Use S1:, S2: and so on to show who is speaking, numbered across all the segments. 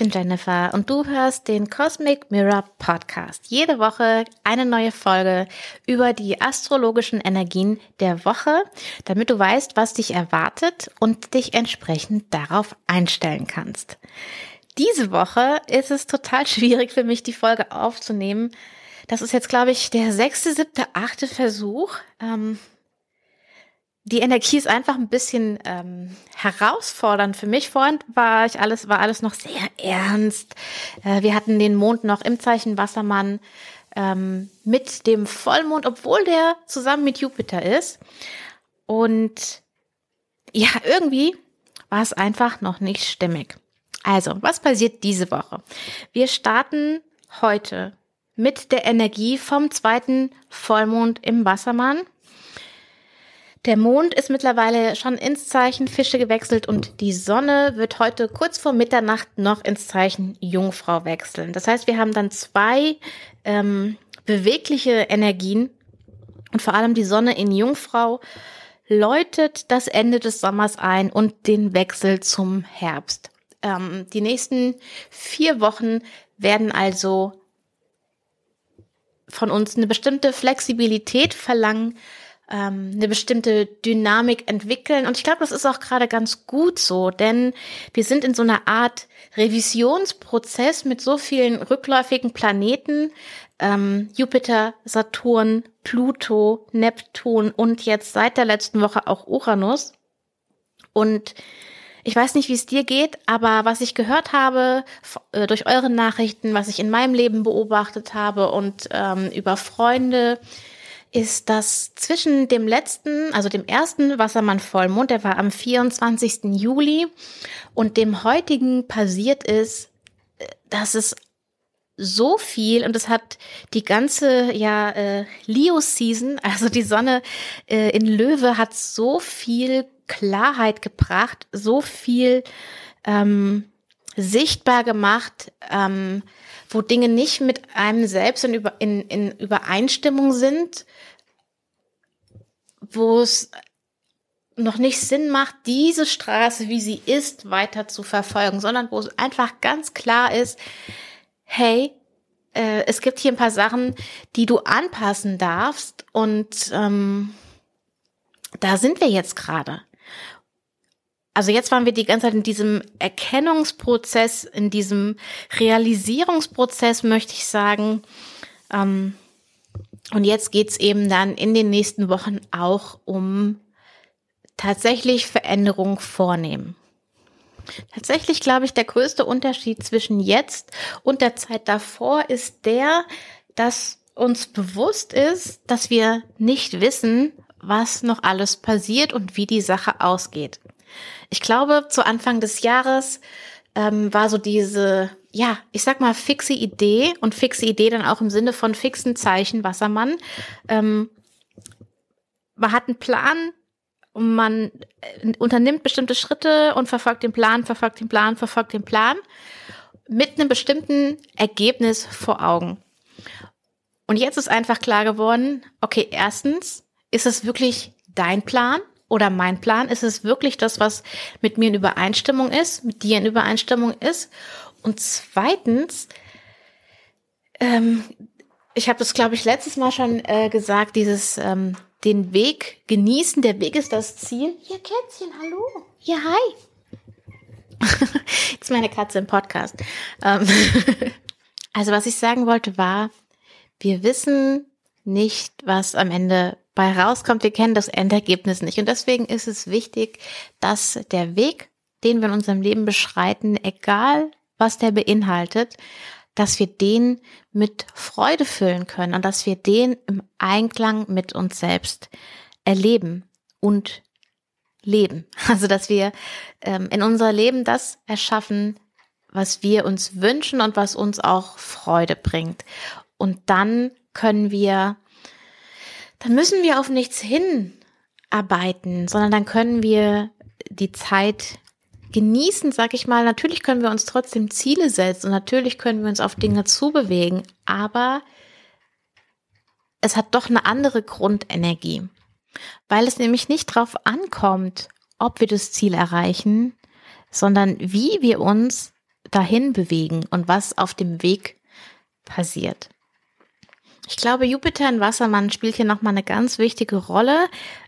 S1: bin Jennifer und du hörst den Cosmic Mirror Podcast. Jede Woche eine neue Folge über die astrologischen Energien der Woche, damit du weißt, was dich erwartet und dich entsprechend darauf einstellen kannst. Diese Woche ist es total schwierig für mich, die Folge aufzunehmen. Das ist jetzt, glaube ich, der sechste, siebte, achte Versuch. Ähm, die Energie ist einfach ein bisschen ähm, herausfordernd für mich. Vorhin war ich alles, war alles noch sehr ernst. Äh, wir hatten den Mond noch im Zeichen Wassermann ähm, mit dem Vollmond, obwohl der zusammen mit Jupiter ist. Und ja, irgendwie war es einfach noch nicht stimmig. Also, was passiert diese Woche? Wir starten heute mit der Energie vom zweiten Vollmond im Wassermann. Der Mond ist mittlerweile schon ins Zeichen Fische gewechselt und die Sonne wird heute kurz vor Mitternacht noch ins Zeichen Jungfrau wechseln. Das heißt, wir haben dann zwei ähm, bewegliche Energien und vor allem die Sonne in Jungfrau läutet das Ende des Sommers ein und den Wechsel zum Herbst. Ähm, die nächsten vier Wochen werden also von uns eine bestimmte Flexibilität verlangen, ähm, eine bestimmte Dynamik entwickeln. Und ich glaube, das ist auch gerade ganz gut so, denn wir sind in so einer Art Revisionsprozess mit so vielen rückläufigen Planeten. Ähm, Jupiter, Saturn, Pluto, Neptun und jetzt seit der letzten Woche auch Uranus. Und ich weiß nicht, wie es dir geht, aber was ich gehört habe äh, durch eure Nachrichten, was ich in meinem Leben beobachtet habe und ähm, über Freunde, ist, dass zwischen dem letzten, also dem ersten Wassermann-Vollmond, der war am 24. Juli, und dem heutigen passiert ist, dass es so viel und es hat die ganze ja äh, Leo-Season, also die Sonne äh, in Löwe hat so viel Klarheit gebracht, so viel ähm, sichtbar gemacht, ähm, wo Dinge nicht mit einem selbst in, in, in Übereinstimmung sind, wo es noch nicht Sinn macht, diese Straße, wie sie ist, weiter zu verfolgen, sondern wo es einfach ganz klar ist, hey, äh, es gibt hier ein paar Sachen, die du anpassen darfst und ähm, da sind wir jetzt gerade also jetzt waren wir die ganze Zeit in diesem Erkennungsprozess, in diesem Realisierungsprozess, möchte ich sagen. Ähm, und jetzt geht's eben dann in den nächsten Wochen auch um tatsächlich Veränderung vornehmen. Tatsächlich glaube ich, der größte Unterschied zwischen jetzt und der Zeit davor ist der, dass uns bewusst ist, dass wir nicht wissen, was noch alles passiert und wie die Sache ausgeht. Ich glaube, zu Anfang des Jahres ähm, war so diese, ja, ich sag mal, fixe Idee und fixe Idee dann auch im Sinne von fixen Zeichen Wassermann. Ähm, man hat einen Plan und man äh, unternimmt bestimmte Schritte und verfolgt den Plan, verfolgt den Plan, verfolgt den Plan mit einem bestimmten Ergebnis vor Augen. Und jetzt ist einfach klar geworden, okay, erstens, ist es wirklich dein Plan? Oder mein Plan? Ist es wirklich das, was mit mir in Übereinstimmung ist, mit dir in Übereinstimmung ist? Und zweitens, ähm, ich habe das, glaube ich, letztes Mal schon äh, gesagt, dieses ähm, den Weg genießen, der Weg ist das Ziel. Hier, Kätzchen, hallo. Ja, hi. Jetzt meine Katze im Podcast. Ähm, also was ich sagen wollte war, wir wissen nicht, was am Ende bei rauskommt. Wir kennen das Endergebnis nicht. Und deswegen ist es wichtig, dass der Weg, den wir in unserem Leben beschreiten, egal was der beinhaltet, dass wir den mit Freude füllen können und dass wir den im Einklang mit uns selbst erleben und leben. Also dass wir ähm, in unser Leben das erschaffen, was wir uns wünschen und was uns auch Freude bringt. Und dann können wir dann müssen wir auf nichts hinarbeiten, sondern dann können wir die Zeit genießen, sag ich mal. Natürlich können wir uns trotzdem Ziele setzen und natürlich können wir uns auf Dinge zubewegen, aber es hat doch eine andere Grundenergie, weil es nämlich nicht drauf ankommt, ob wir das Ziel erreichen, sondern wie wir uns dahin bewegen und was auf dem Weg passiert. Ich glaube, Jupiter in Wassermann spielt hier nochmal eine ganz wichtige Rolle.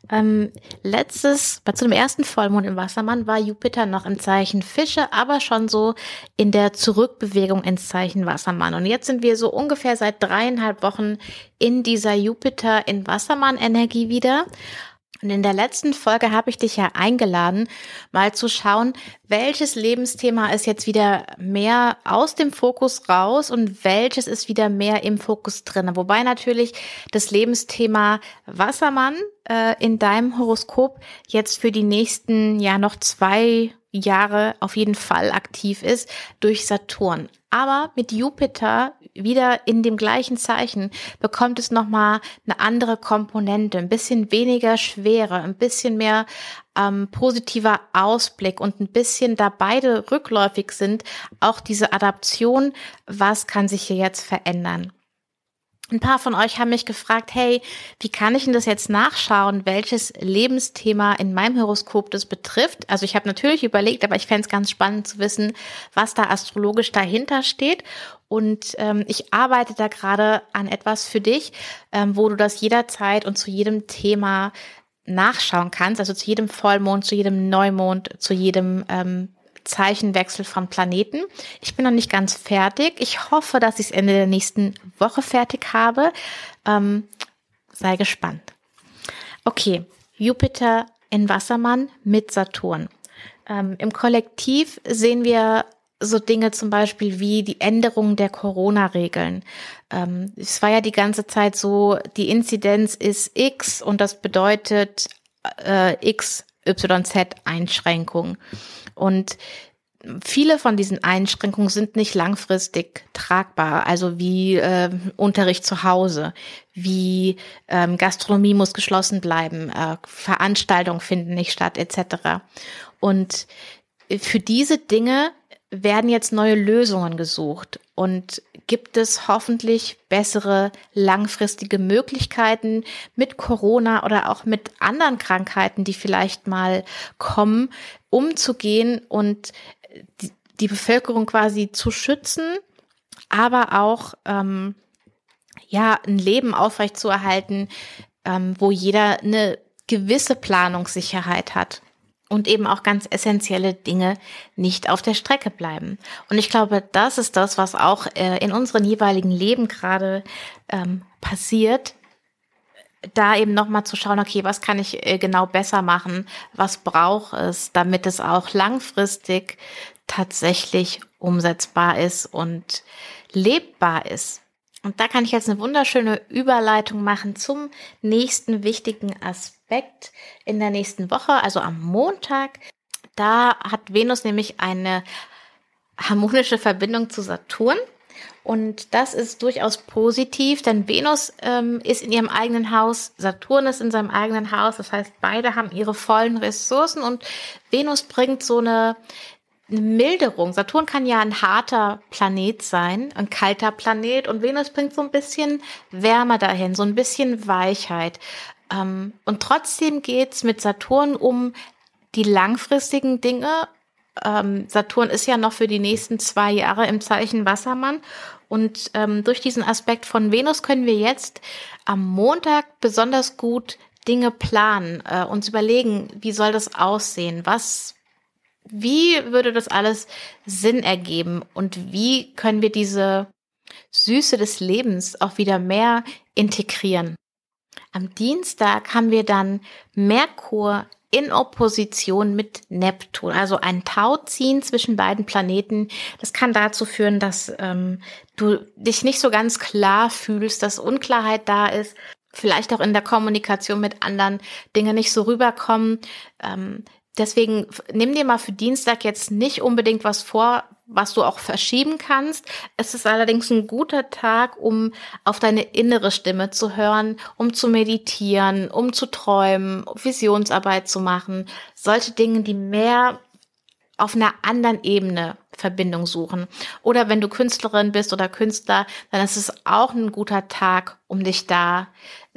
S1: Ähm, letztes, zu dem ersten Vollmond im Wassermann war Jupiter noch im Zeichen Fische, aber schon so in der Zurückbewegung ins Zeichen Wassermann. Und jetzt sind wir so ungefähr seit dreieinhalb Wochen in dieser Jupiter in Wassermann Energie wieder. Und in der letzten Folge habe ich dich ja eingeladen, mal zu schauen, welches Lebensthema ist jetzt wieder mehr aus dem Fokus raus und welches ist wieder mehr im Fokus drin. Wobei natürlich das Lebensthema Wassermann äh, in deinem Horoskop jetzt für die nächsten ja noch zwei Jahre auf jeden Fall aktiv ist durch Saturn. Aber mit Jupiter wieder in dem gleichen Zeichen bekommt es nochmal eine andere Komponente, ein bisschen weniger Schwere, ein bisschen mehr ähm, positiver Ausblick und ein bisschen, da beide rückläufig sind, auch diese Adaption, was kann sich hier jetzt verändern. Ein paar von euch haben mich gefragt, hey, wie kann ich denn das jetzt nachschauen, welches Lebensthema in meinem Horoskop das betrifft? Also ich habe natürlich überlegt, aber ich fände es ganz spannend zu wissen, was da astrologisch dahinter steht. Und ähm, ich arbeite da gerade an etwas für dich, ähm, wo du das jederzeit und zu jedem Thema nachschauen kannst, also zu jedem Vollmond, zu jedem Neumond, zu jedem ähm, Zeichenwechsel von Planeten. Ich bin noch nicht ganz fertig. Ich hoffe, dass ich es Ende der nächsten Woche fertig habe. Ähm, sei gespannt. Okay, Jupiter in Wassermann mit Saturn. Ähm, Im Kollektiv sehen wir so Dinge zum Beispiel wie die Änderung der Corona-Regeln. Ähm, es war ja die ganze Zeit so, die Inzidenz ist X und das bedeutet äh, X, YZ Einschränkung. Und viele von diesen Einschränkungen sind nicht langfristig tragbar, also wie äh, Unterricht zu Hause, wie ähm, Gastronomie muss geschlossen bleiben, äh, Veranstaltungen finden nicht statt, etc. Und für diese Dinge werden jetzt neue Lösungen gesucht? Und gibt es hoffentlich bessere langfristige Möglichkeiten mit Corona oder auch mit anderen Krankheiten, die vielleicht mal kommen, umzugehen und die, Bevölkerung quasi zu schützen, aber auch ähm, ja ein Leben aufrechtzuerhalten, ähm, wo jeder eine gewisse Planungssicherheit hat und eben auch ganz essentielle Dinge nicht auf der Strecke bleiben. Und ich glaube, das ist das, was auch äh, in unseren jeweiligen Leben gerade ähm, passiert, da eben nochmal zu schauen, okay, was kann ich äh, genau besser machen, was braucht es, damit es auch langfristig tatsächlich umsetzbar ist und lebbar ist. Und da kann ich jetzt eine wunderschöne Überleitung machen zum nächsten wichtigen Aspekt in der nächsten Woche, also am Montag. Da hat Venus nämlich eine harmonische Verbindung zu Saturn. Und das ist durchaus positiv, denn Venus ähm, ist in ihrem eigenen Haus, Saturn ist in seinem eigenen Haus. Das heißt, beide haben ihre vollen Ressourcen und Venus bringt so eine eine Milderung. Saturn kann ja ein harter Planet sein, ein kalter Planet und Venus bringt so ein bisschen Wärme dahin, so ein bisschen Weichheit. Ähm, und trotzdem geht's mit Saturn um die langfristigen Dinge. Ähm, Saturn ist ja noch für die nächsten zwei Jahre im Zeichen Wassermann. Und ähm, durch diesen Aspekt von Venus können wir jetzt am Montag besonders gut Dinge planen, äh, uns überlegen, wie soll das aussehen? Was wie würde das alles Sinn ergeben und wie können wir diese Süße des Lebens auch wieder mehr integrieren? Am Dienstag haben wir dann Merkur in Opposition mit Neptun, also ein Tauziehen zwischen beiden Planeten. Das kann dazu führen, dass ähm, du dich nicht so ganz klar fühlst, dass Unklarheit da ist, vielleicht auch in der Kommunikation mit anderen Dinge nicht so rüberkommen. Ähm, Deswegen nimm dir mal für Dienstag jetzt nicht unbedingt was vor, was du auch verschieben kannst. Es ist allerdings ein guter Tag, um auf deine innere Stimme zu hören, um zu meditieren, um zu träumen, Visionsarbeit zu machen. Solche Dinge, die mehr auf einer anderen Ebene Verbindung suchen. Oder wenn du Künstlerin bist oder Künstler, dann ist es auch ein guter Tag, um dich da,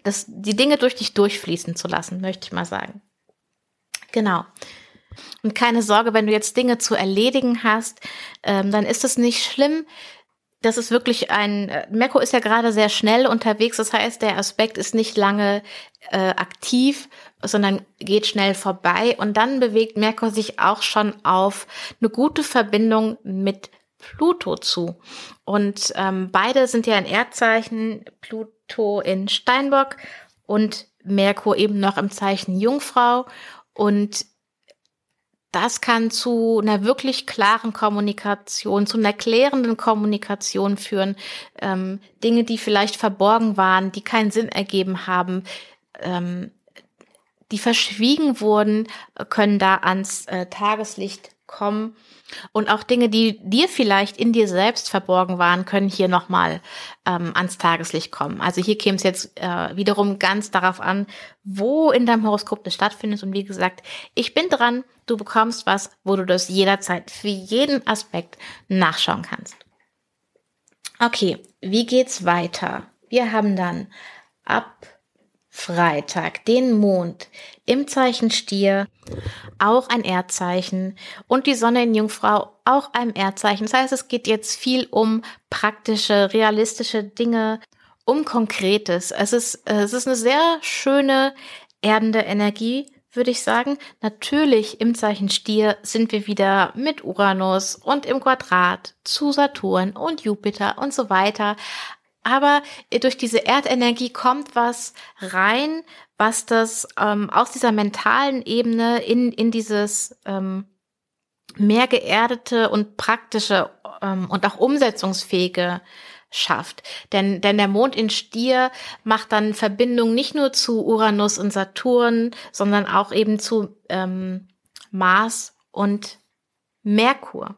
S1: das, die Dinge durch dich durchfließen zu lassen, möchte ich mal sagen. Genau. Und keine Sorge, wenn du jetzt Dinge zu erledigen hast, ähm, dann ist es nicht schlimm. Das ist wirklich ein, äh, Merkur ist ja gerade sehr schnell unterwegs, das heißt, der Aspekt ist nicht lange äh, aktiv, sondern geht schnell vorbei und dann bewegt Merkur sich auch schon auf eine gute Verbindung mit Pluto zu. Und ähm, beide sind ja ein Erdzeichen, Pluto in Steinbock und Merkur eben noch im Zeichen Jungfrau. Und das kann zu einer wirklich klaren Kommunikation, zu einer klärenden Kommunikation führen. Ähm, Dinge, die vielleicht verborgen waren, die keinen Sinn ergeben haben, ähm, die verschwiegen wurden, können da ans äh, Tageslicht kommen. Und auch Dinge, die dir vielleicht in dir selbst verborgen waren, können hier nochmal ähm, ans Tageslicht kommen. Also hier käme es jetzt äh, wiederum ganz darauf an, wo in deinem Horoskop das stattfindet. Und wie gesagt, ich bin dran, du bekommst was, wo du das jederzeit für jeden Aspekt nachschauen kannst. Okay, wie geht's weiter? Wir haben dann ab Freitag, den Mond im Zeichen Stier, auch ein Erdzeichen und die Sonne in Jungfrau auch ein Erdzeichen. Das heißt, es geht jetzt viel um praktische, realistische Dinge, um Konkretes. Es ist, es ist eine sehr schöne, erdende Energie, würde ich sagen. Natürlich im Zeichen Stier sind wir wieder mit Uranus und im Quadrat zu Saturn und Jupiter und so weiter aber durch diese Erdenergie kommt was rein, was das ähm, aus dieser mentalen Ebene in, in dieses ähm, mehr geerdete und praktische ähm, und auch umsetzungsfähige schafft. Denn, denn der Mond in Stier macht dann Verbindung nicht nur zu Uranus und Saturn, sondern auch eben zu ähm, Mars und Merkur.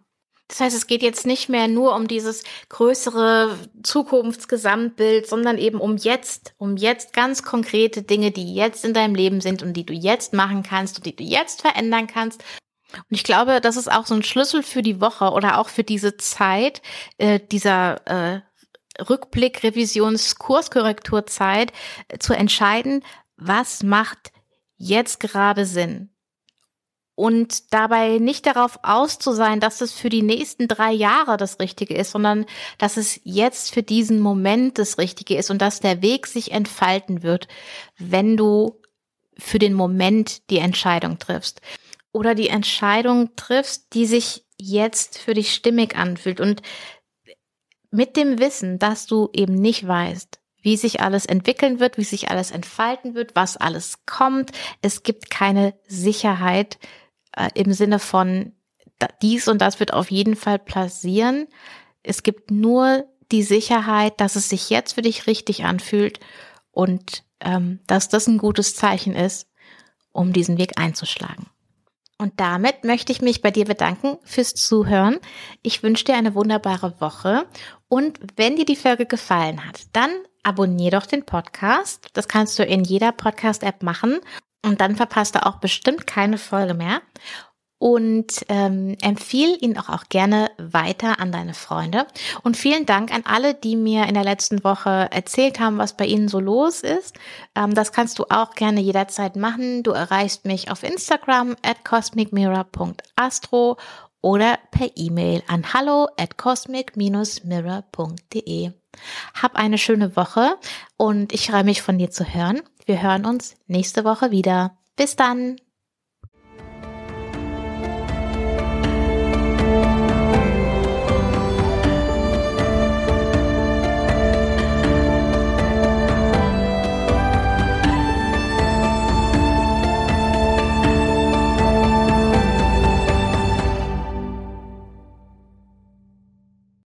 S1: Das heißt, es geht jetzt nicht mehr nur um dieses größere Zukunftsgesamtbild, sondern eben um jetzt, um jetzt ganz konkrete Dinge, die jetzt in deinem Leben sind und die du jetzt machen kannst und die du jetzt verändern kannst. Und ich glaube, das ist auch so ein Schlüssel für die Woche oder auch für diese Zeit, äh, dieser äh, Rückblick, Revisions, Kurskorrekturzeit, äh, zu entscheiden, was macht jetzt gerade Sinn? Und dabei nicht darauf aus zu sein, dass es für die nächsten drei Jahre das Richtige ist, sondern dass es jetzt für diesen Moment das Richtige ist und dass der Weg sich entfalten wird, wenn du für den Moment die Entscheidung triffst. Oder die Entscheidung triffst, die sich jetzt für dich stimmig anfühlt und mit dem Wissen, dass du eben nicht weißt, wie sich alles entwickeln wird, wie sich alles entfalten wird, was alles kommt. Es gibt keine Sicherheit äh, im Sinne von dies und das wird auf jeden Fall passieren. Es gibt nur die Sicherheit, dass es sich jetzt für dich richtig anfühlt und ähm, dass das ein gutes Zeichen ist, um diesen Weg einzuschlagen. Und damit möchte ich mich bei dir bedanken fürs Zuhören. Ich wünsche dir eine wunderbare Woche. Und wenn dir die Folge gefallen hat, dann abonniere doch den Podcast. Das kannst du in jeder Podcast-App machen. Und dann verpasst du auch bestimmt keine Folge mehr. Und ähm, empfiehl ihn auch, auch gerne weiter an deine Freunde. Und vielen Dank an alle, die mir in der letzten Woche erzählt haben, was bei ihnen so los ist. Ähm, das kannst du auch gerne jederzeit machen. Du erreichst mich auf Instagram at cosmicmirror.astro oder per E-Mail an hallo at cosmic-mirror.de. Hab eine schöne Woche und ich freue mich von dir zu hören. Wir hören uns nächste Woche wieder. Bis dann!